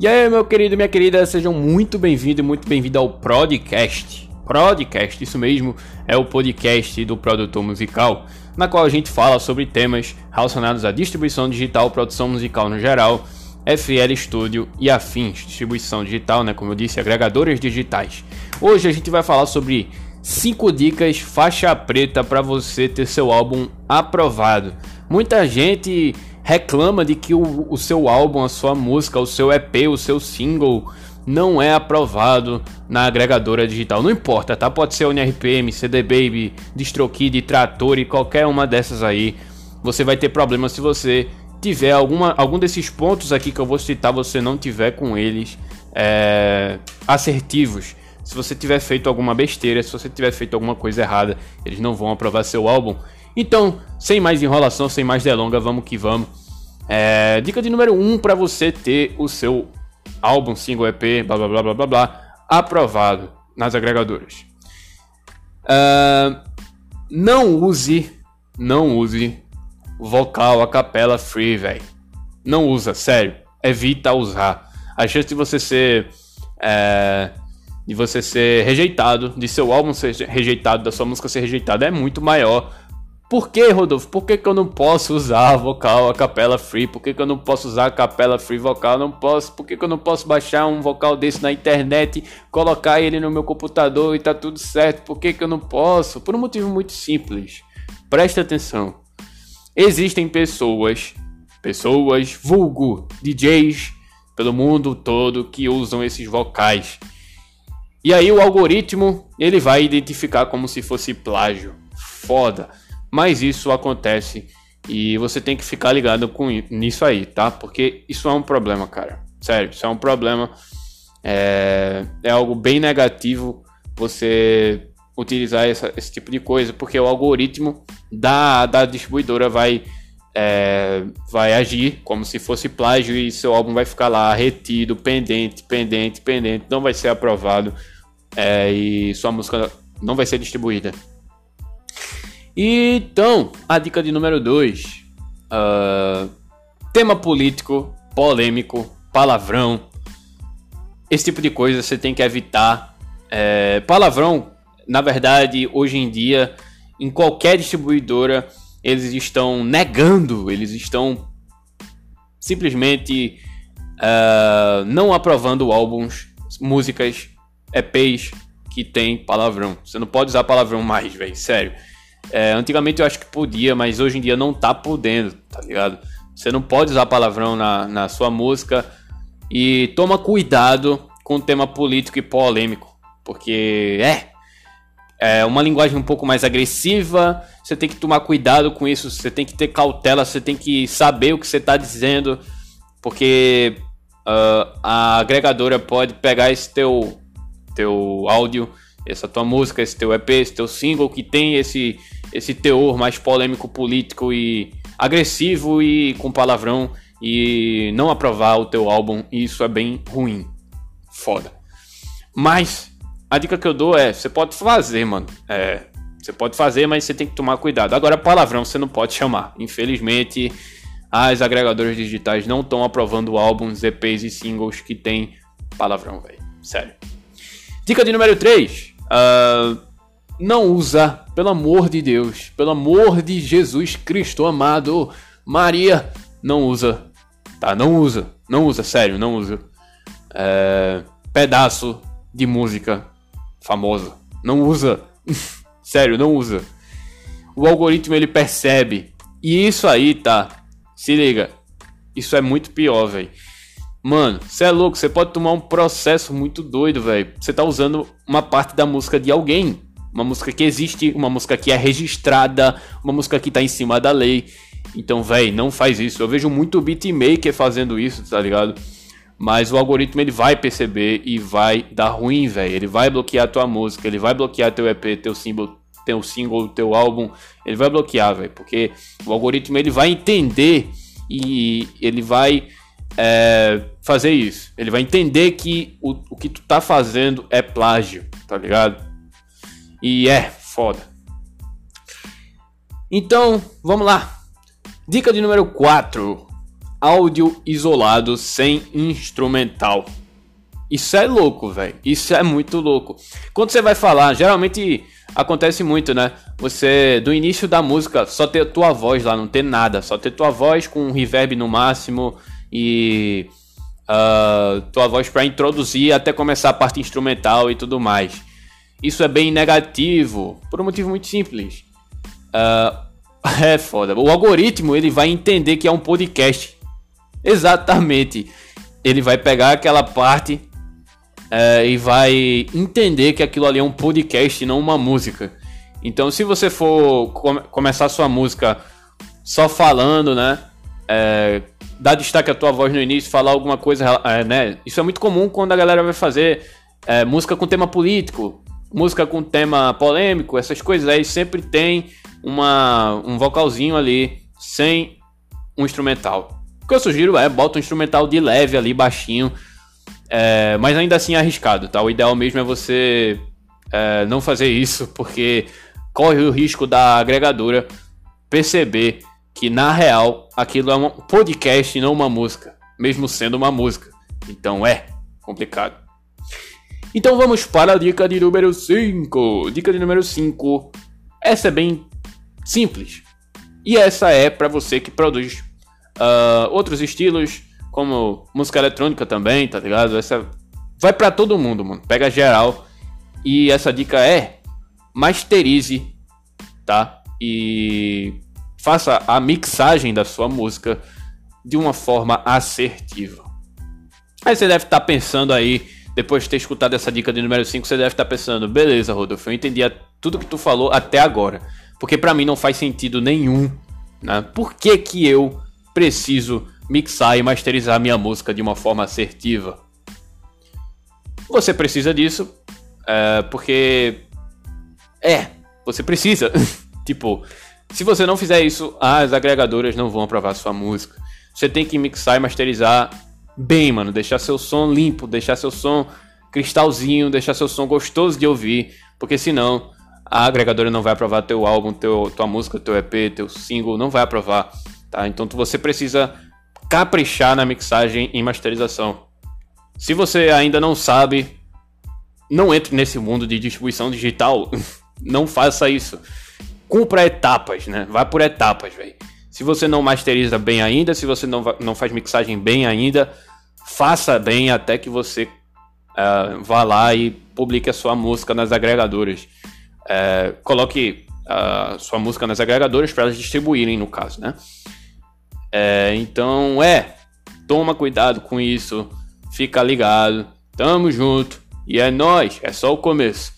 E aí, meu querido minha querida, sejam muito bem-vindos e muito bem-vindos ao Prodcast. Prodcast, isso mesmo, é o podcast do produtor musical, na qual a gente fala sobre temas relacionados à distribuição digital, produção musical no geral, FL Studio e afins, distribuição digital, né, como eu disse, agregadores digitais. Hoje a gente vai falar sobre 5 dicas faixa preta para você ter seu álbum aprovado. Muita gente reclama de que o, o seu álbum, a sua música, o seu EP, o seu single não é aprovado na agregadora digital. Não importa, tá? Pode ser ONRPM, CD Baby, DistroKid, Trator e qualquer uma dessas aí. Você vai ter problema se você tiver alguma, algum desses pontos aqui que eu vou citar, você não tiver com eles é, assertivos. Se você tiver feito alguma besteira, se você tiver feito alguma coisa errada, eles não vão aprovar seu álbum. Então, sem mais enrolação, sem mais delonga, vamos que vamos. É, dica de número 1 um para você ter o seu álbum, single, EP, blá blá blá blá blá, blá aprovado nas agregadoras. Uh, não use, não use vocal a capela free, velho. Não usa, sério. Evita usar. A chance de você ser é, de você ser rejeitado, de seu álbum ser rejeitado, da sua música ser rejeitada é muito maior por que, Rodolfo? Por que, que eu não posso usar vocal a capela free? Por que, que eu não posso usar a capela free vocal? Não posso. Por que, que eu não posso baixar um vocal desse na internet, colocar ele no meu computador e tá tudo certo? Por que, que eu não posso? Por um motivo muito simples. Presta atenção. Existem pessoas, pessoas, vulgo, DJs pelo mundo todo que usam esses vocais. E aí o algoritmo ele vai identificar como se fosse plágio. Foda. Mas isso acontece e você tem que ficar ligado com nisso aí, tá? Porque isso é um problema, cara. Sério, isso é um problema. É, é algo bem negativo você utilizar essa, esse tipo de coisa, porque o algoritmo da, da distribuidora vai, é, vai agir como se fosse plágio e seu álbum vai ficar lá retido, pendente, pendente, pendente, não vai ser aprovado é, e sua música não vai ser distribuída. Então, a dica de número 2. Uh, ah, tema político, polêmico, palavrão. Esse tipo de coisa você tem que evitar. É, palavrão, na verdade, hoje em dia, em qualquer distribuidora, eles estão negando, eles estão simplesmente uh, não aprovando álbuns, músicas, EPs que tem palavrão. Você não pode usar palavrão mais, velho, sério. É, antigamente eu acho que podia, mas hoje em dia não tá podendo, tá ligado? Você não pode usar palavrão na, na sua música e toma cuidado com o tema político e polêmico, porque é é uma linguagem um pouco mais agressiva. Você tem que tomar cuidado com isso. Você tem que ter cautela. Você tem que saber o que você está dizendo, porque uh, a agregadora pode pegar esse teu teu áudio, essa tua música, esse teu EP, esse teu single que tem esse esse teor mais polêmico, político e agressivo e com palavrão e não aprovar o teu álbum, isso é bem ruim. Foda. Mas a dica que eu dou é, você pode fazer, mano. É, você pode fazer, mas você tem que tomar cuidado. Agora, palavrão você não pode chamar. Infelizmente, as agregadoras digitais não estão aprovando álbuns, EPs e singles que tem palavrão, velho. Sério. Dica de número 3. Uh, ah, não usa, pelo amor de Deus, pelo amor de Jesus Cristo amado, Maria, não usa, tá? Não usa, não usa, sério, não usa. É, pedaço de música famosa, não usa, sério, não usa. O algoritmo ele percebe e isso aí, tá? Se liga, isso é muito pior, velho. Mano, você é louco, você pode tomar um processo muito doido, velho. Você tá usando uma parte da música de alguém uma música que existe, uma música que é registrada, uma música que tá em cima da lei. Então, véi, não faz isso. Eu vejo muito beatmaker fazendo isso, tá ligado? Mas o algoritmo ele vai perceber e vai dar ruim, velho. Ele vai bloquear tua música, ele vai bloquear teu EP, teu single, teu single, teu álbum. Ele vai bloquear, velho, porque o algoritmo ele vai entender e ele vai é, fazer isso. Ele vai entender que o, o que tu tá fazendo é plágio, tá ligado? E é foda. Então, vamos lá. Dica de número 4. áudio isolado sem instrumental. Isso é louco, velho. Isso é muito louco. Quando você vai falar, geralmente acontece muito, né? Você, do início da música, só ter tua voz lá, não ter nada. Só ter tua voz com um reverb no máximo e uh, tua voz para introduzir até começar a parte instrumental e tudo mais. Isso é bem negativo, por um motivo muito simples. Uh, é foda. O algoritmo ele vai entender que é um podcast. Exatamente. Ele vai pegar aquela parte é, e vai entender que aquilo ali é um podcast e não uma música. Então, se você for come começar sua música só falando, né? É, dar destaque à tua voz no início, falar alguma coisa, é, né? Isso é muito comum quando a galera vai fazer é, música com tema político, música com tema polêmico, essas coisas aí sempre tem uma, um vocalzinho ali sem um instrumental. O que eu sugiro é bota um instrumental de leve ali, baixinho, é, mas ainda assim é arriscado, tá? O ideal mesmo é você é, não fazer isso, porque corre o risco da agregadora perceber que na real aquilo é um podcast e não uma música, mesmo sendo uma música. Então é complicado. Então vamos para a dica de número 5. Dica de número 5. Essa é bem simples. E essa é para você que produz uh, outros estilos, como música eletrônica também, tá ligado? Essa vai para todo mundo, mano. Pega geral. E essa dica é masterize, tá? E faça a mixagem da sua música de uma forma assertiva. Aí você deve estar tá pensando aí, depois de ter escutado essa dica de número 5, você deve estar pensando, beleza, Rodolfo, eu entendi tudo que tu falou até agora. Porque para mim não faz sentido nenhum, né? Por que que eu preciso mixar e masterizar minha música de uma forma assertiva. Você precisa disso, é, porque. É, você precisa. tipo, se você não fizer isso, as agregadoras não vão aprovar sua música. Você tem que mixar e masterizar bem, mano. Deixar seu som limpo, deixar seu som cristalzinho, deixar seu som gostoso de ouvir, porque senão a agregadora não vai aprovar teu álbum, teu, tua música, teu EP, teu single, não vai aprovar, tá? Então você precisa caprichar na mixagem e masterização. Se você ainda não sabe, não entre nesse mundo de distribuição digital. não faça isso. Cumpra etapas, né? Vá por etapas, velho. Se você não masteriza bem ainda, se você não, não faz mixagem bem ainda, faça bem até que você uh, vá lá e publique a sua música nas agregadoras. Uh, coloque a uh, sua música nas agregadoras para elas distribuírem, no caso, né? É, então, é, toma cuidado com isso, fica ligado, tamo junto e é nós, é só o começo.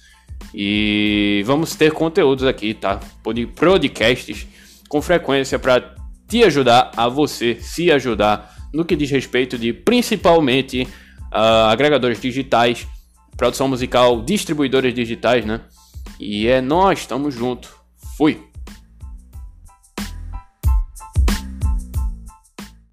E vamos ter conteúdos aqui, tá? Podcasts com frequência para te ajudar a você se ajudar no que diz respeito de principalmente uh, agregadores digitais, produção musical, distribuidores digitais, né? E é nós, tamo junto. Fui.